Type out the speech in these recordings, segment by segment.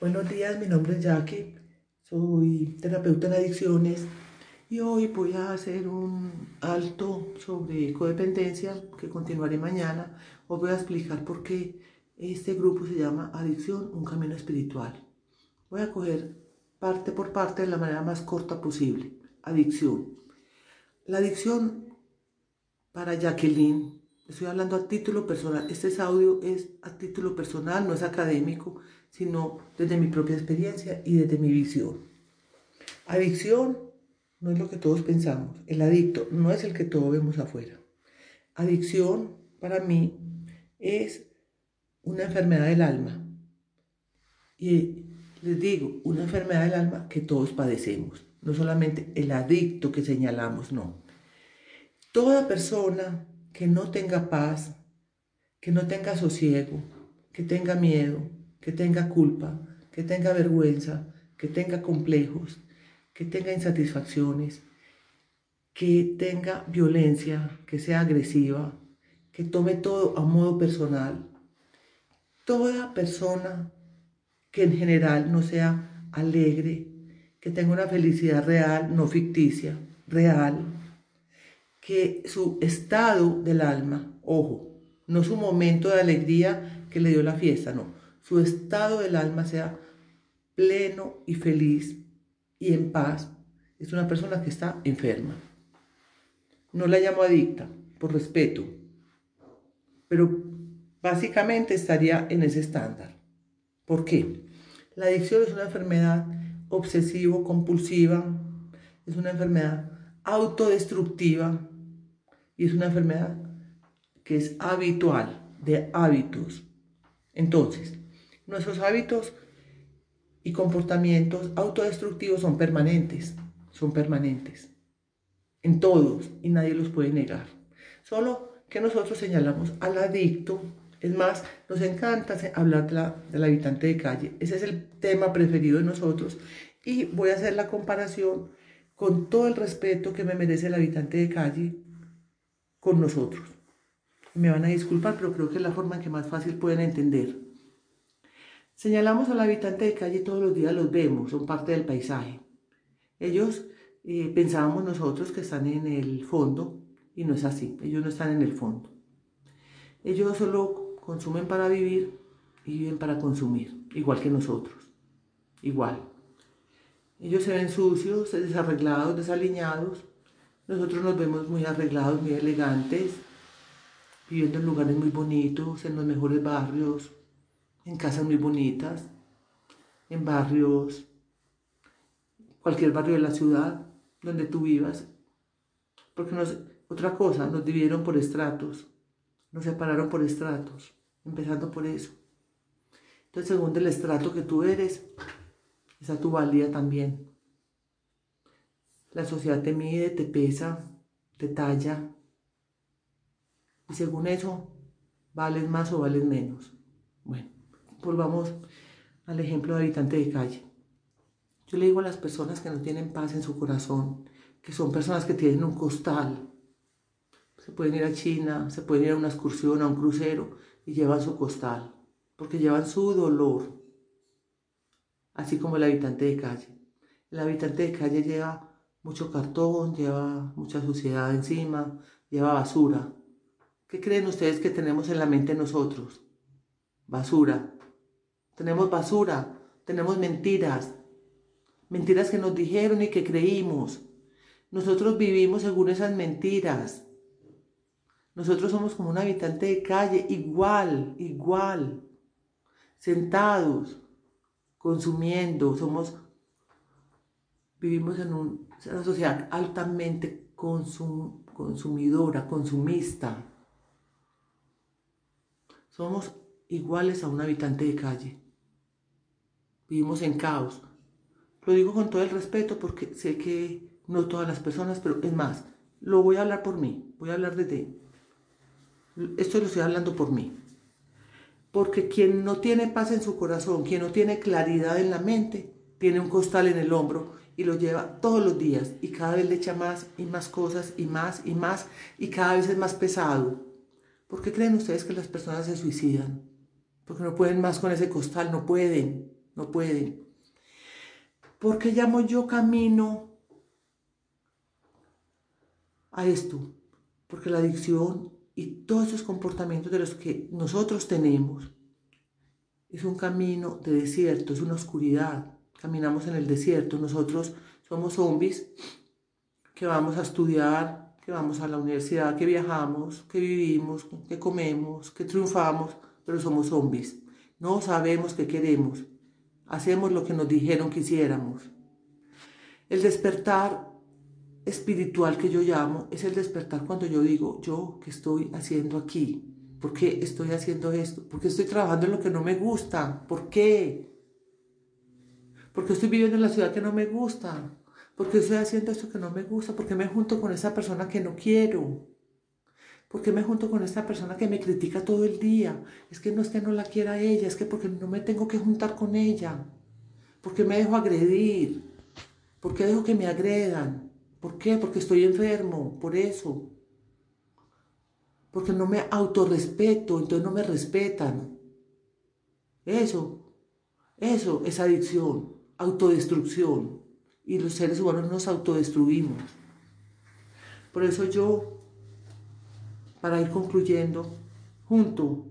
Buenos días, mi nombre es Jackie, soy terapeuta en adicciones y hoy voy a hacer un alto sobre codependencia que continuaré mañana. Os voy a explicar por qué este grupo se llama Adicción, un camino espiritual. Voy a coger parte por parte de la manera más corta posible. Adicción. La adicción para Jacqueline, estoy hablando a título personal, este audio es a título personal, no es académico sino desde mi propia experiencia y desde mi visión. Adicción no es lo que todos pensamos. El adicto no es el que todos vemos afuera. Adicción para mí es una enfermedad del alma. Y les digo, una enfermedad del alma que todos padecemos. No solamente el adicto que señalamos, no. Toda persona que no tenga paz, que no tenga sosiego, que tenga miedo, que tenga culpa, que tenga vergüenza, que tenga complejos, que tenga insatisfacciones, que tenga violencia, que sea agresiva, que tome todo a modo personal. Toda persona que en general no sea alegre, que tenga una felicidad real, no ficticia, real, que su estado del alma, ojo, no su momento de alegría que le dio la fiesta, no, su estado del alma sea pleno y feliz y en paz, es una persona que está enferma. No la llamo adicta, por respeto, pero básicamente estaría en ese estándar. ¿Por qué? La adicción es una enfermedad obsesivo-compulsiva, es una enfermedad autodestructiva y es una enfermedad que es habitual, de hábitos. Entonces, Nuestros hábitos y comportamientos autodestructivos son permanentes, son permanentes en todos y nadie los puede negar. Solo que nosotros señalamos al adicto, es más, nos encanta hablar de la, del habitante de calle, ese es el tema preferido de nosotros y voy a hacer la comparación con todo el respeto que me merece el habitante de calle con nosotros. Me van a disculpar, pero creo que es la forma en que más fácil pueden entender. Señalamos al habitante de calle todos los días, los vemos, son parte del paisaje. Ellos eh, pensábamos nosotros que están en el fondo y no es así, ellos no están en el fondo. Ellos solo consumen para vivir y viven para consumir, igual que nosotros, igual. Ellos se ven sucios, desarreglados, desaliñados. Nosotros nos vemos muy arreglados, muy elegantes, viviendo en lugares muy bonitos, en los mejores barrios, en casas muy bonitas, en barrios, cualquier barrio de la ciudad donde tú vivas. Porque nos, otra cosa, nos dividieron por estratos, nos separaron por estratos, empezando por eso. Entonces, según el estrato que tú eres, esa tu valía también. La sociedad te mide, te pesa, te talla. Y según eso, vales más o vales menos. Bueno volvamos al ejemplo de habitante de calle. Yo le digo a las personas que no tienen paz en su corazón, que son personas que tienen un costal, se pueden ir a China, se pueden ir a una excursión, a un crucero y llevan su costal, porque llevan su dolor, así como el habitante de calle. El habitante de calle lleva mucho cartón, lleva mucha suciedad encima, lleva basura. ¿Qué creen ustedes que tenemos en la mente nosotros? Basura tenemos basura, tenemos mentiras, mentiras que nos dijeron y que creímos. Nosotros vivimos según esas mentiras. Nosotros somos como un habitante de calle, igual, igual, sentados, consumiendo, somos, vivimos en una sociedad altamente consumidora, consumista. Somos iguales a un habitante de calle. Vivimos en caos. Lo digo con todo el respeto porque sé que no todas las personas, pero es más, lo voy a hablar por mí, voy a hablar desde... Esto lo estoy hablando por mí. Porque quien no tiene paz en su corazón, quien no tiene claridad en la mente, tiene un costal en el hombro y lo lleva todos los días y cada vez le echa más y más cosas y más y más y cada vez es más pesado. ¿Por qué creen ustedes que las personas se suicidan? Porque no pueden más con ese costal, no pueden no pueden. ¿Por qué llamo yo camino a esto? Porque la adicción y todos esos comportamientos de los que nosotros tenemos es un camino de desierto, es una oscuridad. Caminamos en el desierto, nosotros somos zombies que vamos a estudiar, que vamos a la universidad, que viajamos, que vivimos, que comemos, que triunfamos, pero somos zombies. No sabemos qué queremos. Hacemos lo que nos dijeron que hiciéramos. El despertar espiritual que yo llamo es el despertar cuando yo digo, yo, ¿qué estoy haciendo aquí? ¿Por qué estoy haciendo esto? ¿Por qué estoy trabajando en lo que no me gusta? ¿Por qué? ¿Por qué estoy viviendo en la ciudad que no me gusta? ¿Por qué estoy haciendo esto que no me gusta? ¿Por qué me junto con esa persona que no quiero? ¿Por qué me junto con esta persona que me critica todo el día? Es que no es que no la quiera ella, es que porque no me tengo que juntar con ella. ¿Por qué me dejo agredir? ¿Por qué dejo que me agredan? ¿Por qué? Porque estoy enfermo, por eso. Porque no me autorrespeto, entonces no me respetan. Eso, eso es adicción, autodestrucción. Y los seres humanos nos autodestruimos. Por eso yo para ir concluyendo, junto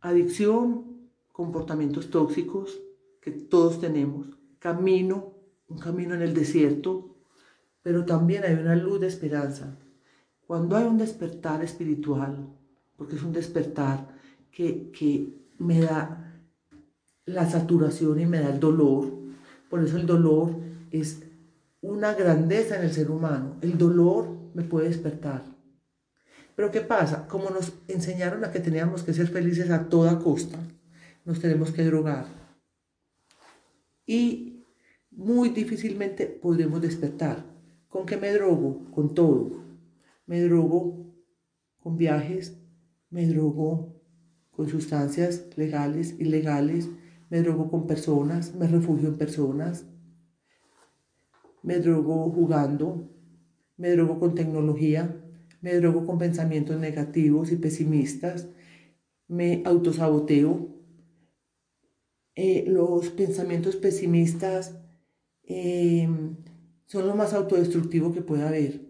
adicción, comportamientos tóxicos que todos tenemos, camino, un camino en el desierto, pero también hay una luz de esperanza. Cuando hay un despertar espiritual, porque es un despertar que, que me da la saturación y me da el dolor, por eso el dolor es una grandeza en el ser humano. El dolor me puede despertar. Pero ¿qué pasa? Como nos enseñaron a que teníamos que ser felices a toda costa, nos tenemos que drogar. Y muy difícilmente podremos despertar. ¿Con qué me drogo? Con todo. Me drogo con viajes, me drogo con sustancias legales, ilegales, me drogo con personas, me refugio en personas, me drogo jugando, me drogo con tecnología, me drogo con pensamientos negativos y pesimistas, me autosaboteo. Eh, los pensamientos pesimistas eh, son lo más autodestructivo que puede haber,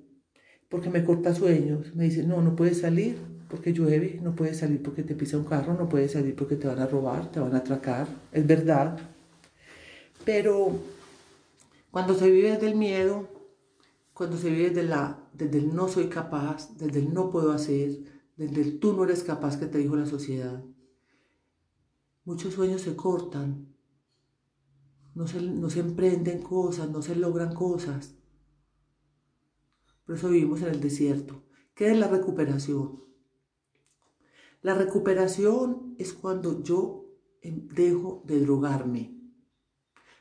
porque me corta sueños, me dice, no, no puedes salir porque llueve, no puedes salir porque te pisa un carro, no puedes salir porque te van a robar, te van a atracar, es verdad. Pero cuando se vive del miedo, cuando se vive desde, la, desde el no soy capaz, desde el no puedo hacer, desde el tú no eres capaz que te dijo la sociedad, muchos sueños se cortan, no se, no se emprenden cosas, no se logran cosas. Por eso vivimos en el desierto. ¿Qué es la recuperación? La recuperación es cuando yo em, dejo de drogarme,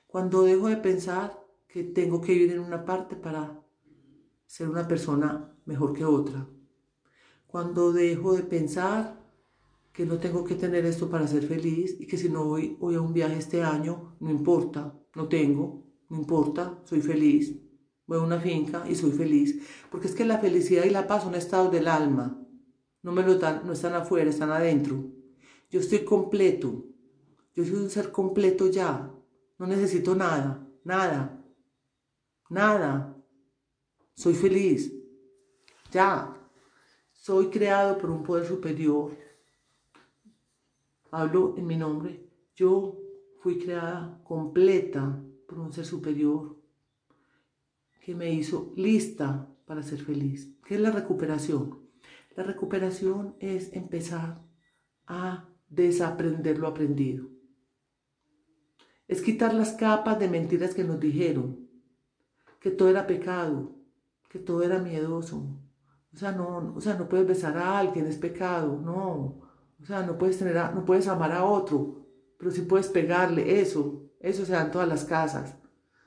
cuando dejo de pensar que tengo que vivir en una parte para ser una persona mejor que otra. Cuando dejo de pensar que no tengo que tener esto para ser feliz y que si no voy, voy a un viaje este año, no importa, no tengo, no importa, soy feliz. Voy a una finca y soy feliz. Porque es que la felicidad y la paz son estados del alma. No, me lo dan, no están afuera, están adentro. Yo estoy completo. Yo soy un ser completo ya. No necesito nada, nada, nada. Soy feliz. Ya. Soy creado por un poder superior. Hablo en mi nombre. Yo fui creada completa por un ser superior que me hizo lista para ser feliz. ¿Qué es la recuperación? La recuperación es empezar a desaprender lo aprendido. Es quitar las capas de mentiras que nos dijeron, que todo era pecado, que todo era miedoso. O sea, no, o sea, no puedes besar a alguien, es pecado, no. O sea, no puedes tener, no puedes amar a otro, pero sí puedes pegarle, eso, eso se da en todas las casas.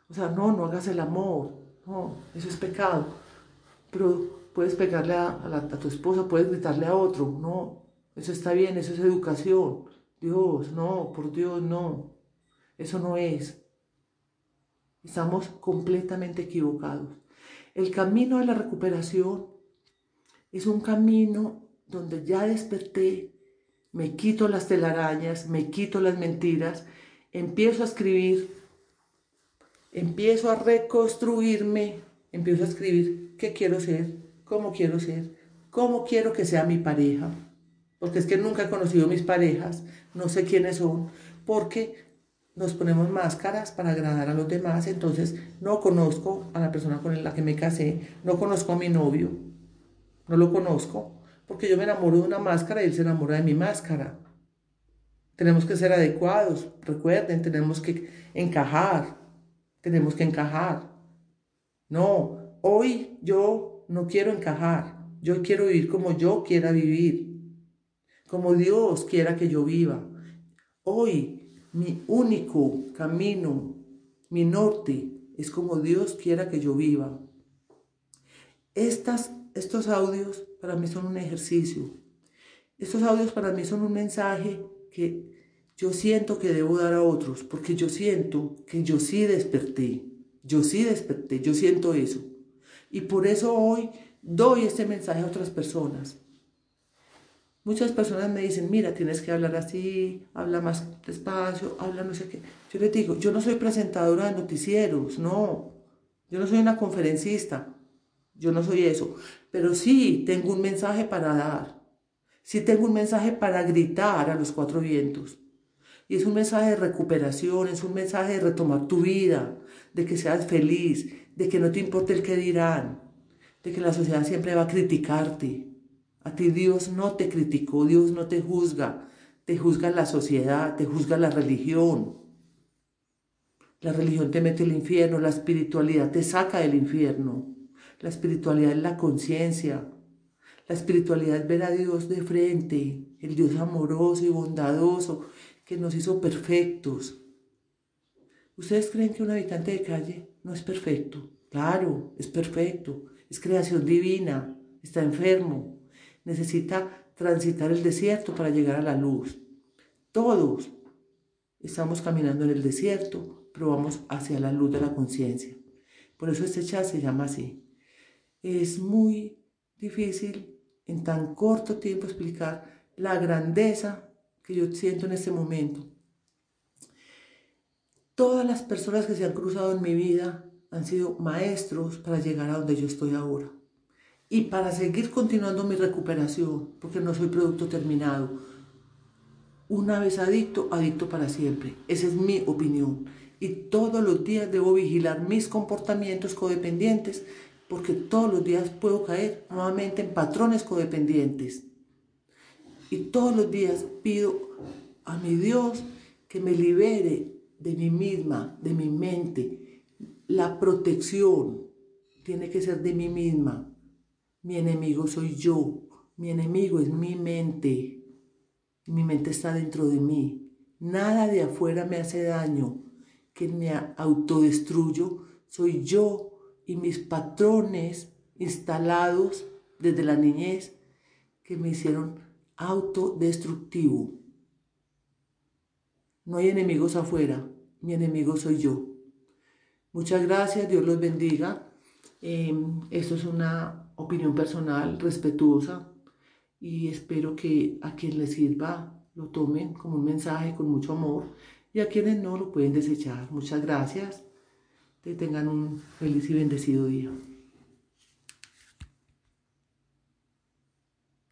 O sea, no, no hagas el amor, no, eso es pecado. Pero puedes pegarle a, tu esposa, puedes gritarle a otro, no, eso está bien, eso es educación. Dios, no, por Dios, no, eso no es. Estamos completamente equivocados. El camino de la recuperación es un camino donde ya desperté, me quito las telarañas, me quito las mentiras, empiezo a escribir, empiezo a reconstruirme, empiezo a escribir qué quiero ser, cómo quiero ser, cómo quiero que sea mi pareja, porque es que nunca he conocido mis parejas, no sé quiénes son, porque nos ponemos máscaras para agradar a los demás, entonces no conozco a la persona con la que me casé, no conozco a mi novio, no lo conozco, porque yo me enamoro de una máscara y él se enamora de mi máscara. Tenemos que ser adecuados, recuerden, tenemos que encajar, tenemos que encajar. No, hoy yo no quiero encajar, yo quiero vivir como yo quiera vivir, como Dios quiera que yo viva. Hoy mi único camino, mi norte, es como Dios quiera que yo viva. Estas, estos audios para mí son un ejercicio. Estos audios para mí son un mensaje que yo siento que debo dar a otros, porque yo siento que yo sí desperté, yo sí desperté, yo siento eso. Y por eso hoy doy este mensaje a otras personas. Muchas personas me dicen, mira, tienes que hablar así, habla más despacio, habla no sé qué. Yo les digo, yo no soy presentadora de noticieros, no. Yo no soy una conferencista, yo no soy eso. Pero sí tengo un mensaje para dar. Sí tengo un mensaje para gritar a los cuatro vientos. Y es un mensaje de recuperación, es un mensaje de retomar tu vida, de que seas feliz, de que no te importe el que dirán, de que la sociedad siempre va a criticarte, a ti Dios no te criticó, Dios no te juzga, te juzga la sociedad, te juzga la religión. La religión te mete al infierno, la espiritualidad te saca del infierno. La espiritualidad es la conciencia. La espiritualidad es ver a Dios de frente, el Dios amoroso y bondadoso que nos hizo perfectos. ¿Ustedes creen que un habitante de calle no es perfecto? Claro, es perfecto, es creación divina, está enfermo, necesita transitar el desierto para llegar a la luz. Todos estamos caminando en el desierto, pero vamos hacia la luz de la conciencia. Por eso este chat se llama así. Es muy difícil en tan corto tiempo explicar la grandeza que yo siento en este momento. Todas las personas que se han cruzado en mi vida han sido maestros para llegar a donde yo estoy ahora y para seguir continuando mi recuperación, porque no soy producto terminado. Una vez adicto, adicto para siempre. Esa es mi opinión. Y todos los días debo vigilar mis comportamientos codependientes, porque todos los días puedo caer nuevamente en patrones codependientes. Y todos los días pido a mi Dios que me libere de mí misma, de mi mente. La protección tiene que ser de mí misma mi enemigo soy yo. Mi enemigo es mi mente. Mi mente está dentro de mí. Nada de afuera me hace daño. Que me autodestruyo soy yo y mis patrones instalados desde la niñez que me hicieron autodestructivo. No hay enemigos afuera, mi enemigo soy yo. Muchas gracias, Dios los bendiga. Em, esto es una opinión personal, respetuosa, y espero que a quien les sirva lo tomen como un mensaje con mucho amor y a quienes no lo pueden desechar. Muchas gracias. Que tengan un feliz y bendecido día.